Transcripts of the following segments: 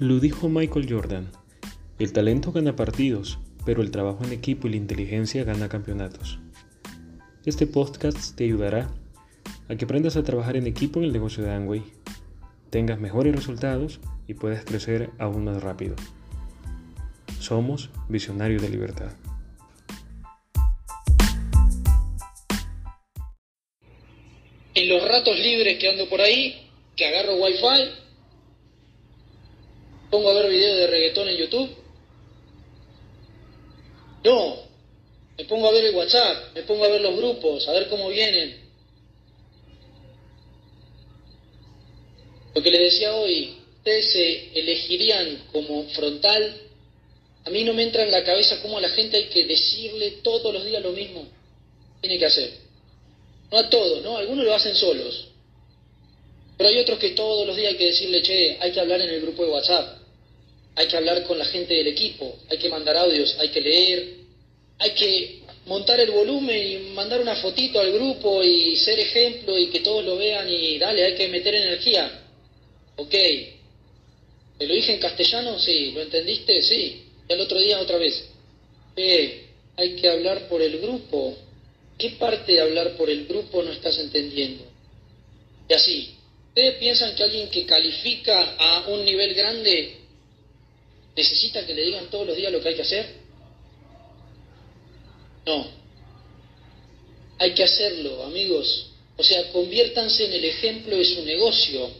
Lo dijo Michael Jordan, el talento gana partidos, pero el trabajo en equipo y la inteligencia gana campeonatos. Este podcast te ayudará a que aprendas a trabajar en equipo en el negocio de Amway, tengas mejores resultados y puedas crecer aún más rápido. Somos Visionarios de Libertad. En los ratos libres que ando por ahí, que agarro wifi, pongo a ver videos de reggaetón en YouTube. No, me pongo a ver el WhatsApp, me pongo a ver los grupos, a ver cómo vienen. Lo que les decía hoy, ustedes se elegirían como frontal. A mí no me entra en la cabeza cómo a la gente hay que decirle todos los días lo mismo. Tiene que hacer. No a todos, ¿no? Algunos lo hacen solos. Pero hay otros que todos los días hay que decirle, che, hay que hablar en el grupo de WhatsApp hay que hablar con la gente del equipo, hay que mandar audios, hay que leer, hay que montar el volumen y mandar una fotito al grupo y ser ejemplo y que todos lo vean y dale, hay que meter energía. Ok. ¿Te lo dije en castellano? Sí. ¿Lo entendiste? Sí. Y el otro día otra vez. Eh, hay que hablar por el grupo. ¿Qué parte de hablar por el grupo no estás entendiendo? Y así. ¿Ustedes piensan que alguien que califica a un nivel grande ¿Necesita que le digan todos los días lo que hay que hacer? No. Hay que hacerlo, amigos. O sea, conviértanse en el ejemplo de su negocio.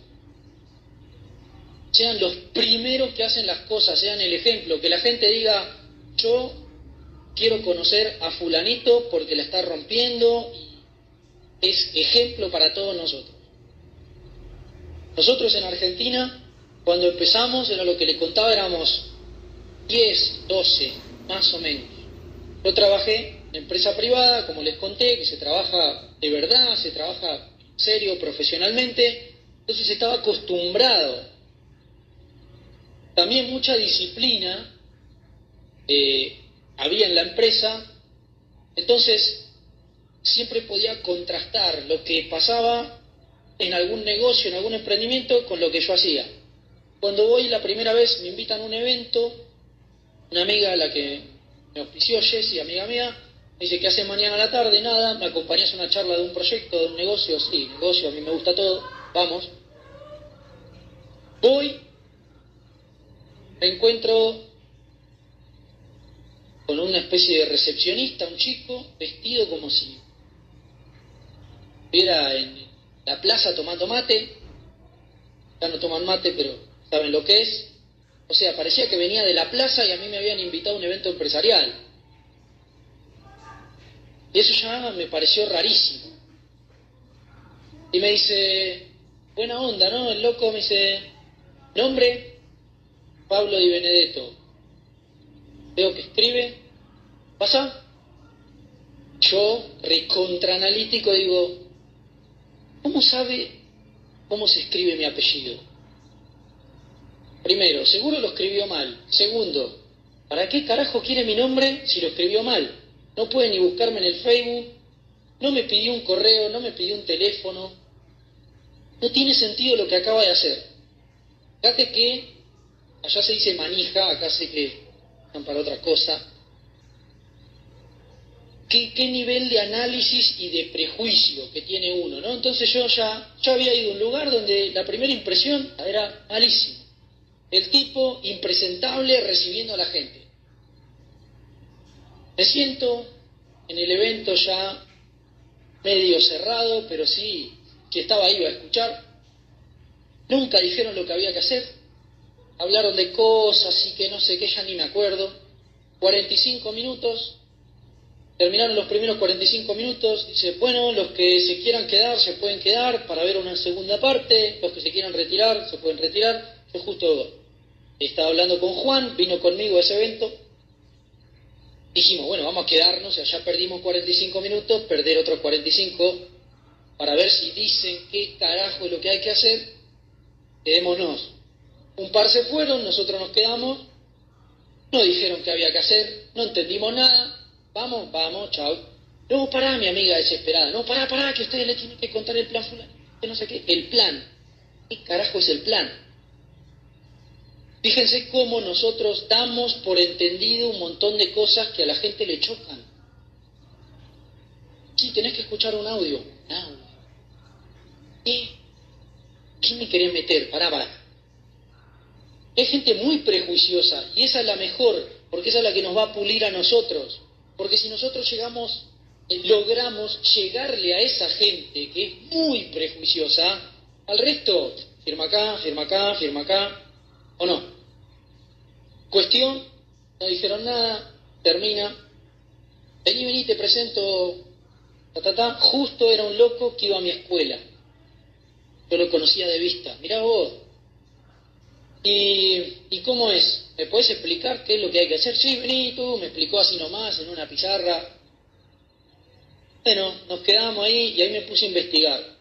Sean los primeros que hacen las cosas, sean el ejemplo. Que la gente diga, yo quiero conocer a fulanito porque la está rompiendo. Es ejemplo para todos nosotros. Nosotros en Argentina cuando empezamos, era lo que le contaba, éramos 10, 12, más o menos. Yo trabajé en empresa privada, como les conté, que se trabaja de verdad, se trabaja serio, profesionalmente, entonces estaba acostumbrado. También mucha disciplina eh, había en la empresa, entonces siempre podía contrastar lo que pasaba en algún negocio, en algún emprendimiento, con lo que yo hacía. Cuando voy la primera vez me invitan a un evento, una amiga a la que me auspició, Jessie, amiga mía, me dice que hace mañana a la tarde, nada, me acompañas a una charla de un proyecto, de un negocio, sí, negocio, a mí me gusta todo, vamos. Voy, me encuentro con una especie de recepcionista, un chico, vestido como si estuviera en la plaza tomando mate, ya no toman mate, pero ¿Saben lo que es? O sea, parecía que venía de la plaza y a mí me habían invitado a un evento empresarial. Y eso ya me pareció rarísimo. Y me dice, buena onda, ¿no? El loco me dice, nombre, Pablo Di Benedetto. Veo que escribe, pasa. Yo, recontraanalítico, digo, ¿cómo sabe cómo se escribe mi apellido? Primero, seguro lo escribió mal. Segundo, ¿para qué carajo quiere mi nombre si lo escribió mal? No puede ni buscarme en el Facebook, no me pidió un correo, no me pidió un teléfono. No tiene sentido lo que acaba de hacer. Fíjate que allá se dice manija, acá sé que están para otra cosa. ¿Qué, ¿Qué, nivel de análisis y de prejuicio que tiene uno, ¿no? Entonces yo ya, ya había ido a un lugar donde la primera impresión era malísima. El tipo impresentable recibiendo a la gente. Me siento en el evento ya medio cerrado, pero sí, que estaba ahí a escuchar. Nunca dijeron lo que había que hacer. Hablaron de cosas y que no sé qué, ya ni me acuerdo. 45 minutos. Terminaron los primeros 45 minutos. Dice, bueno, los que se quieran quedar se pueden quedar para ver una segunda parte. Los que se quieran retirar se pueden retirar. Yo justo estaba hablando con Juan, vino conmigo a ese evento. Dijimos, bueno, vamos a quedarnos, ya perdimos 45 minutos, perder otros 45 para ver si dicen qué carajo es lo que hay que hacer. Quedémonos. Un par se fueron, nosotros nos quedamos, no dijeron qué había que hacer, no entendimos nada. Vamos, vamos, chao. No, pará, mi amiga desesperada. No, pará, pará, que ustedes le tienen que contar el plan fulano. No sé qué. El plan. ¿Qué carajo es el plan? Fíjense cómo nosotros damos por entendido un montón de cosas que a la gente le chocan. Sí, tenés que escuchar un audio. Un audio. ¿Qué? ¿Qué me querés meter? Pará, pará. Hay gente muy prejuiciosa y esa es la mejor, porque esa es la que nos va a pulir a nosotros. Porque si nosotros llegamos, eh, logramos llegarle a esa gente que es muy prejuiciosa, al resto, firma acá, firma acá, firma acá, ¿o no? Cuestión, no dijeron nada, termina. Vení, vení, te presento, ta, ta, justo era un loco que iba a mi escuela. Yo lo conocía de vista. Mirá vos. ¿Y, ¿Y cómo es? ¿Me puedes explicar qué es lo que hay que hacer? Sí, vení tú, me explicó así nomás, en una pizarra. Bueno, nos quedamos ahí y ahí me puse a investigar.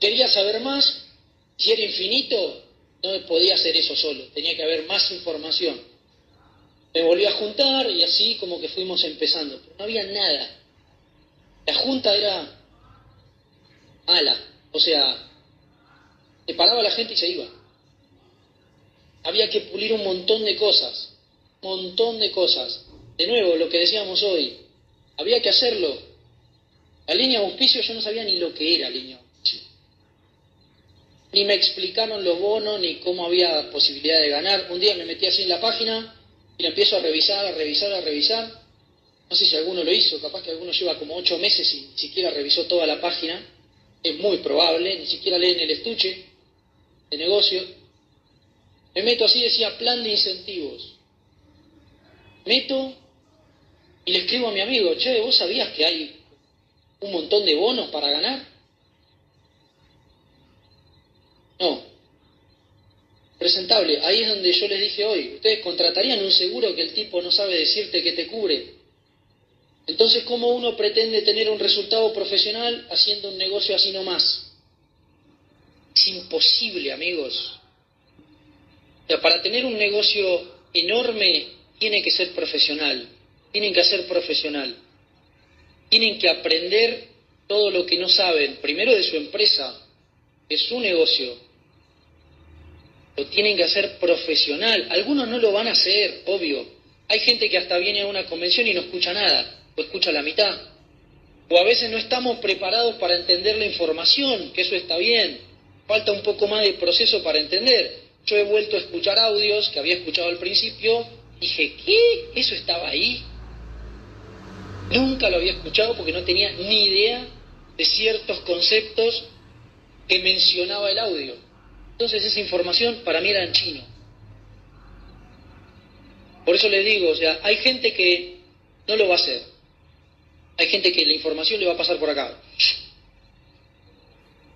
Quería saber más, si era infinito, no podía hacer eso solo, tenía que haber más información. Me volví a juntar y así como que fuimos empezando, pero no había nada. La junta era mala, o sea, se paraba la gente y se iba. Había que pulir un montón de cosas, un montón de cosas. De nuevo, lo que decíamos hoy, había que hacerlo. La línea auspicio yo no sabía ni lo que era línea auspicio. Ni me explicaron los bonos, ni cómo había posibilidad de ganar. Un día me metí así en la página y la empiezo a revisar, a revisar, a revisar. No sé si alguno lo hizo, capaz que alguno lleva como ocho meses y ni siquiera revisó toda la página. Es muy probable, ni siquiera leen el estuche de negocio. Me meto así, decía plan de incentivos. Meto y le escribo a mi amigo, che, ¿vos sabías que hay un montón de bonos para ganar? No. Presentable, ahí es donde yo les dije hoy, ustedes contratarían un seguro que el tipo no sabe decirte que te cubre. Entonces, ¿cómo uno pretende tener un resultado profesional haciendo un negocio así nomás? Es imposible, amigos. Para tener un negocio enorme tiene que ser profesional, tienen que ser profesional. Tienen que aprender todo lo que no saben, primero de su empresa, de su negocio. Lo tienen que hacer profesional. Algunos no lo van a hacer, obvio. Hay gente que hasta viene a una convención y no escucha nada, o escucha la mitad. O a veces no estamos preparados para entender la información, que eso está bien. Falta un poco más de proceso para entender. Yo he vuelto a escuchar audios que había escuchado al principio. Dije, ¿qué? ¿Eso estaba ahí? Nunca lo había escuchado porque no tenía ni idea de ciertos conceptos que mencionaba el audio. Entonces esa información para mí era en chino. Por eso le digo, o sea, hay gente que no lo va a hacer. Hay gente que la información le va a pasar por acá.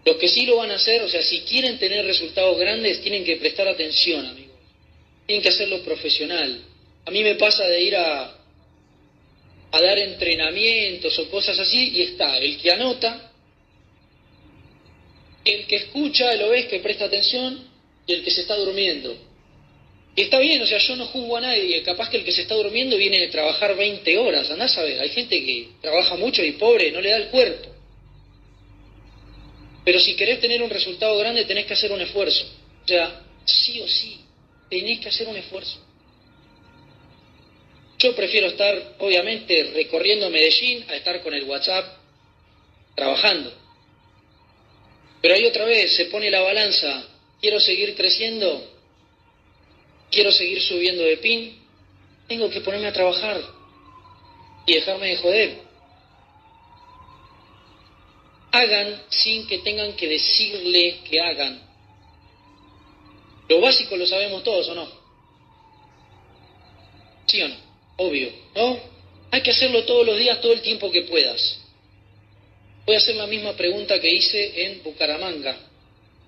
Los que sí lo van a hacer, o sea, si quieren tener resultados grandes, tienen que prestar atención, amigos. Tienen que hacerlo profesional. A mí me pasa de ir a, dar entrenamientos o cosas así y está el que anota, el que escucha, lo ves que presta atención y el que se está durmiendo. Y está bien, o sea, yo no juzgo a nadie, capaz que el que se está durmiendo viene de trabajar 20 horas, andás a ver, hay gente que trabaja mucho y pobre, no le da el cuerpo. Pero si querés tener un resultado grande tenés que hacer un esfuerzo. O sea, sí o sí, tenés que hacer un esfuerzo. Yo prefiero estar, obviamente, recorriendo Medellín a estar con el WhatsApp trabajando. Pero ahí otra vez se pone la balanza, quiero seguir creciendo, quiero seguir subiendo de pin, tengo que ponerme a trabajar y dejarme de joder. Hagan sin que tengan que decirle que hagan. Lo básico lo sabemos todos, ¿o no? ¿Sí o no? Obvio, ¿no? Hay que hacerlo todos los días, todo el tiempo que puedas. Voy a hacer la misma pregunta que hice en Bucaramanga,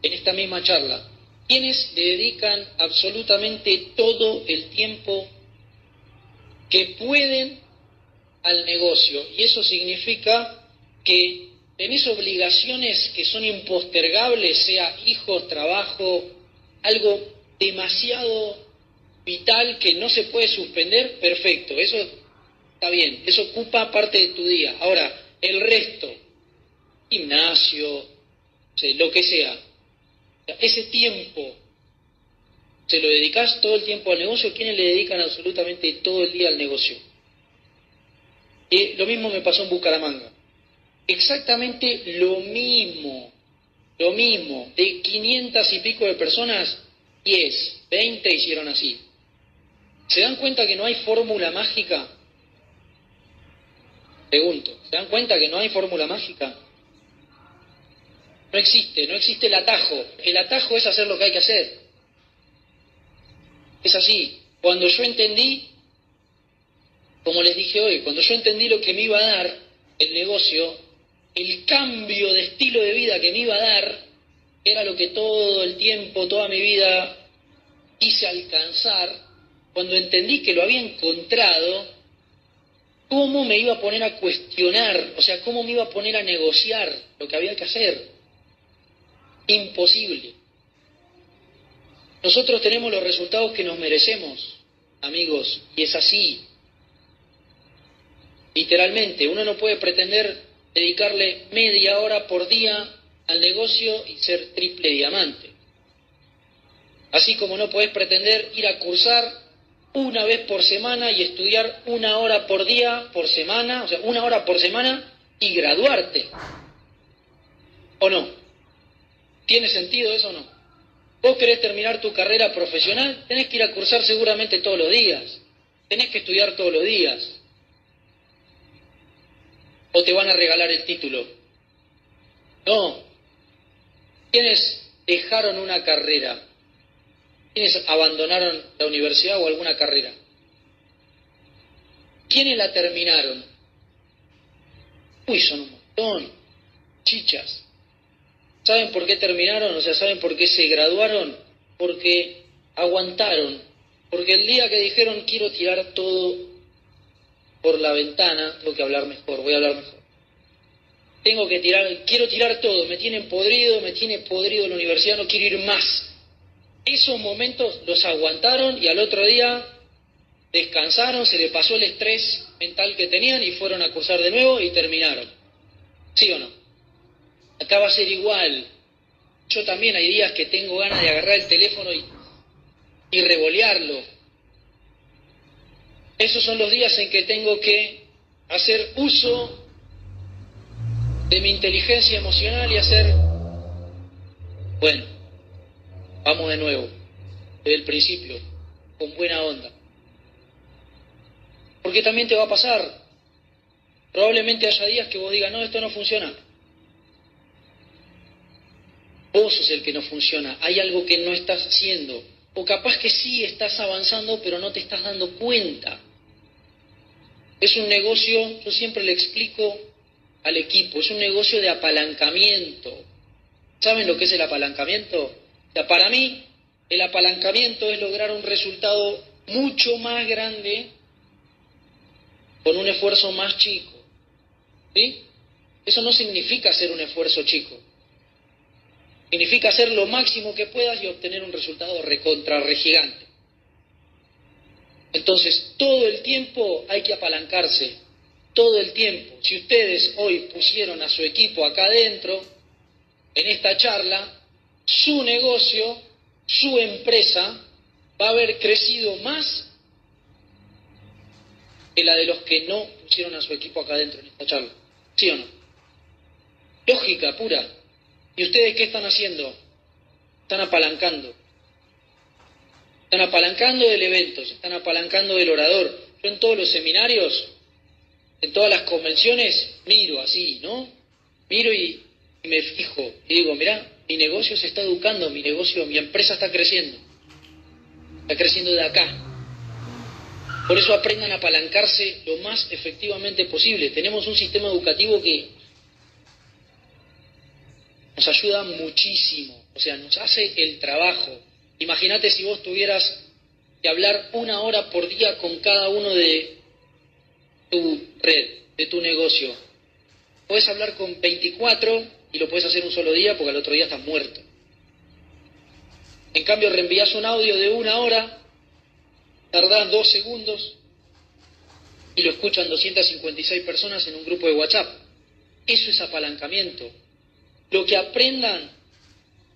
en esta misma charla. ¿Quiénes dedican absolutamente todo el tiempo que pueden al negocio? Y eso significa que tenés obligaciones que son impostergables, sea hijos, trabajo, algo demasiado vital que no se puede suspender, perfecto, eso está bien, eso ocupa parte de tu día. Ahora, el resto, gimnasio, lo que sea, ese tiempo ¿Se lo dedicas todo el tiempo al negocio? ¿Quiénes le dedican absolutamente todo el día al negocio? Y lo mismo me pasó en Bucaramanga. Exactamente lo mismo, lo mismo. De 500 y pico de personas, 10, 20 hicieron así. ¿Se dan cuenta que no hay fórmula mágica? Pregunto, ¿se dan cuenta que no hay fórmula mágica? No existe, no existe el atajo. El atajo es hacer lo que hay que hacer. Es así. Cuando yo entendí, como les dije hoy, cuando yo entendí lo que me iba a dar el negocio, el cambio de estilo de vida que me iba a dar, era lo que todo el tiempo, toda mi vida quise alcanzar, cuando entendí que lo había encontrado, ¿cómo me iba a poner a cuestionar? O sea, ¿cómo me iba a poner a negociar lo que había que hacer? Imposible. Nosotros tenemos los resultados que nos merecemos, amigos, y es así. Literalmente, uno no puede pretender dedicarle media hora por día al negocio y ser triple diamante. Así como no puedes pretender ir a cursar una vez por semana y estudiar una hora por día, por semana, o sea, una hora por semana y graduarte. ¿O no? ¿Tiene sentido eso o no? Vos querés terminar tu carrera profesional, tenés que ir a cursar seguramente todos los días, tenés que estudiar todos los días. O te van a regalar el título. No. ¿Quiénes dejaron una carrera? ¿Quiénes abandonaron la universidad o alguna carrera? ¿Quiénes la terminaron? Uy, son un montón. Chichas. ¿Saben por qué terminaron? O sea, ¿saben por qué se graduaron? Porque aguantaron. Porque el día que dijeron quiero tirar todo por la ventana, tengo que hablar mejor, voy a hablar mejor. Tengo que tirar, quiero tirar todo, me tienen podrido, me tiene podrido la universidad, no quiero ir más. Esos momentos los aguantaron y al otro día descansaron, se le pasó el estrés mental que tenían y fueron a cursar de nuevo y terminaron. ¿Sí o no? Acá va a ser igual. Yo también hay días que tengo ganas de agarrar el teléfono y, y revolearlo. Esos son los días en que tengo que hacer uso de mi inteligencia emocional y hacer, bueno, vamos de nuevo, desde el principio, con buena onda. Porque también te va a pasar. Probablemente haya días que vos digas, no, esto no funciona. Vos sos el que no funciona, hay algo que no estás haciendo. O capaz que sí estás avanzando, pero no te estás dando cuenta. Es un negocio, yo siempre le explico al equipo, es un negocio de apalancamiento. ¿Saben lo que es el apalancamiento? para mí, el apalancamiento es lograr un resultado mucho más grande con un esfuerzo más chico. ¿Sí? Eso no significa hacer un esfuerzo chico. Significa hacer lo máximo que puedas y obtener un resultado recontra gigante. Entonces, todo el tiempo hay que apalancarse, todo el tiempo. Si ustedes hoy pusieron a su equipo acá adentro, en esta charla, su negocio, su empresa, va a haber crecido más que la de los que no pusieron a su equipo acá adentro en esta charla. ¿Sí o no? Lógica pura. ¿Y ustedes qué están haciendo? Están apalancando. Están apalancando del evento, se están apalancando del orador. Yo en todos los seminarios, en todas las convenciones, miro así, ¿no? Miro y, me fijo y digo, mira, mi negocio se está educando, mi negocio, mi empresa está creciendo. Está creciendo de acá. Por eso aprendan a apalancarse lo más efectivamente posible. Tenemos un sistema educativo que nos ayuda muchísimo, o sea, nos hace el trabajo. Imagínate si vos tuvieras que hablar una hora por día con cada uno de tu red, de tu negocio. Puedes hablar con 24 y lo puedes hacer un solo día porque al otro día estás muerto. En cambio, reenvías un audio de una hora, tardás dos segundos y lo escuchan 256 personas en un grupo de WhatsApp. Eso es apalancamiento. Lo que aprendan,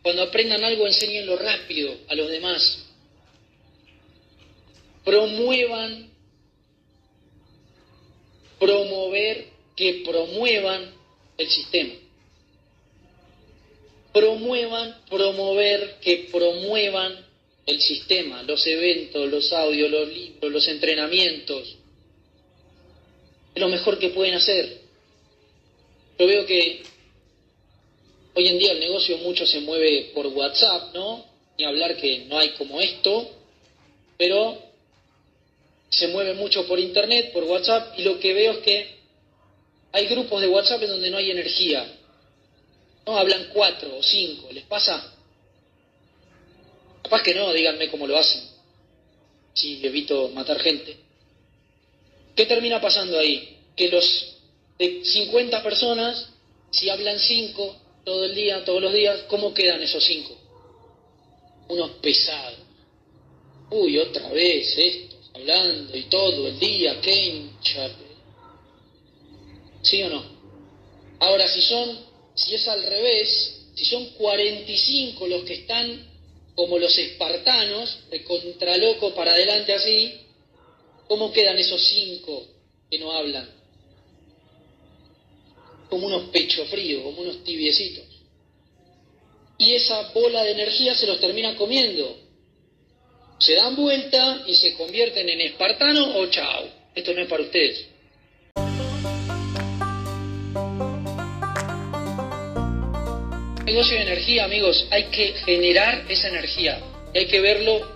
cuando aprendan algo, enséñenlo rápido a los demás. promuevan, promover, que promuevan el sistema. Promuevan, promover, que promuevan el sistema, los eventos, los audios, los libros, los entrenamientos. Es lo mejor que pueden hacer. Yo veo que hoy en día el negocio mucho se mueve por WhatsApp, ¿no? Ni hablar que no hay como esto, pero se mueve mucho por Internet, por WhatsApp, y lo que veo es que hay grupos de WhatsApp en donde no hay energía. No hablan cuatro o cinco, ¿les pasa? Capaz que no, díganme cómo lo hacen. Si evito matar gente. ¿Qué termina pasando ahí? Que los de 50 personas, si hablan cinco todo el día, todos los días, ¿cómo quedan esos cinco? Unos pesados. Uy, otra vez estos, hablando y todo el día, qué hincha. ¿Sí o no? Ahora, si son, si es al revés, si son 45 los que están como los espartanos, de contraloco para adelante así, ¿cómo quedan esos cinco que no hablan? Como unos pechos fríos, como unos tibiecitos. Y esa bola de energía se los termina comiendo. Se dan vuelta y se convierten en espartanos o chao. Esto no es para ustedes. negocio de energía, amigos, hay que generar esa energía, hay que verlo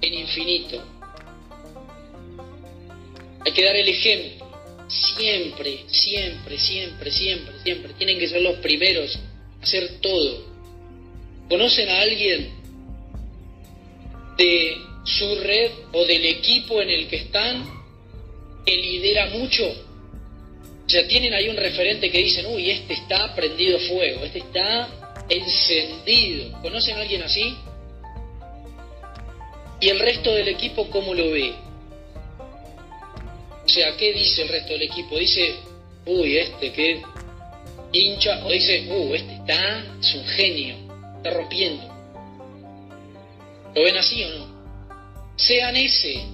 en infinito. Hay que dar el ejemplo, siempre, siempre, siempre, siempre, siempre. Tienen que ser los primeros a hacer todo. ¿Conocen a alguien de su red o del equipo en el que están que lidera mucho? O sea, tienen ahí un referente que dicen, uy, este está prendido fuego, este está encendido. ¿Conocen a alguien así? ¿Y el resto del equipo cómo lo ve? O sea, ¿qué dice el resto del equipo? Dice, uy, este que hincha, o dice, uh, este está, es un genio, está rompiendo. ¿Lo ven así o no? Sean ese.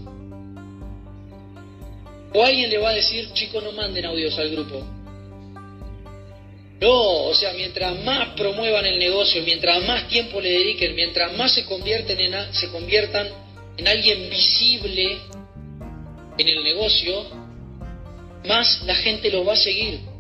O alguien le va a decir, chicos, no manden audios al grupo. No, o sea, mientras más promuevan el negocio, mientras más tiempo le dediquen, mientras más se, convierten en, se conviertan en alguien visible en el negocio, más la gente los va a seguir.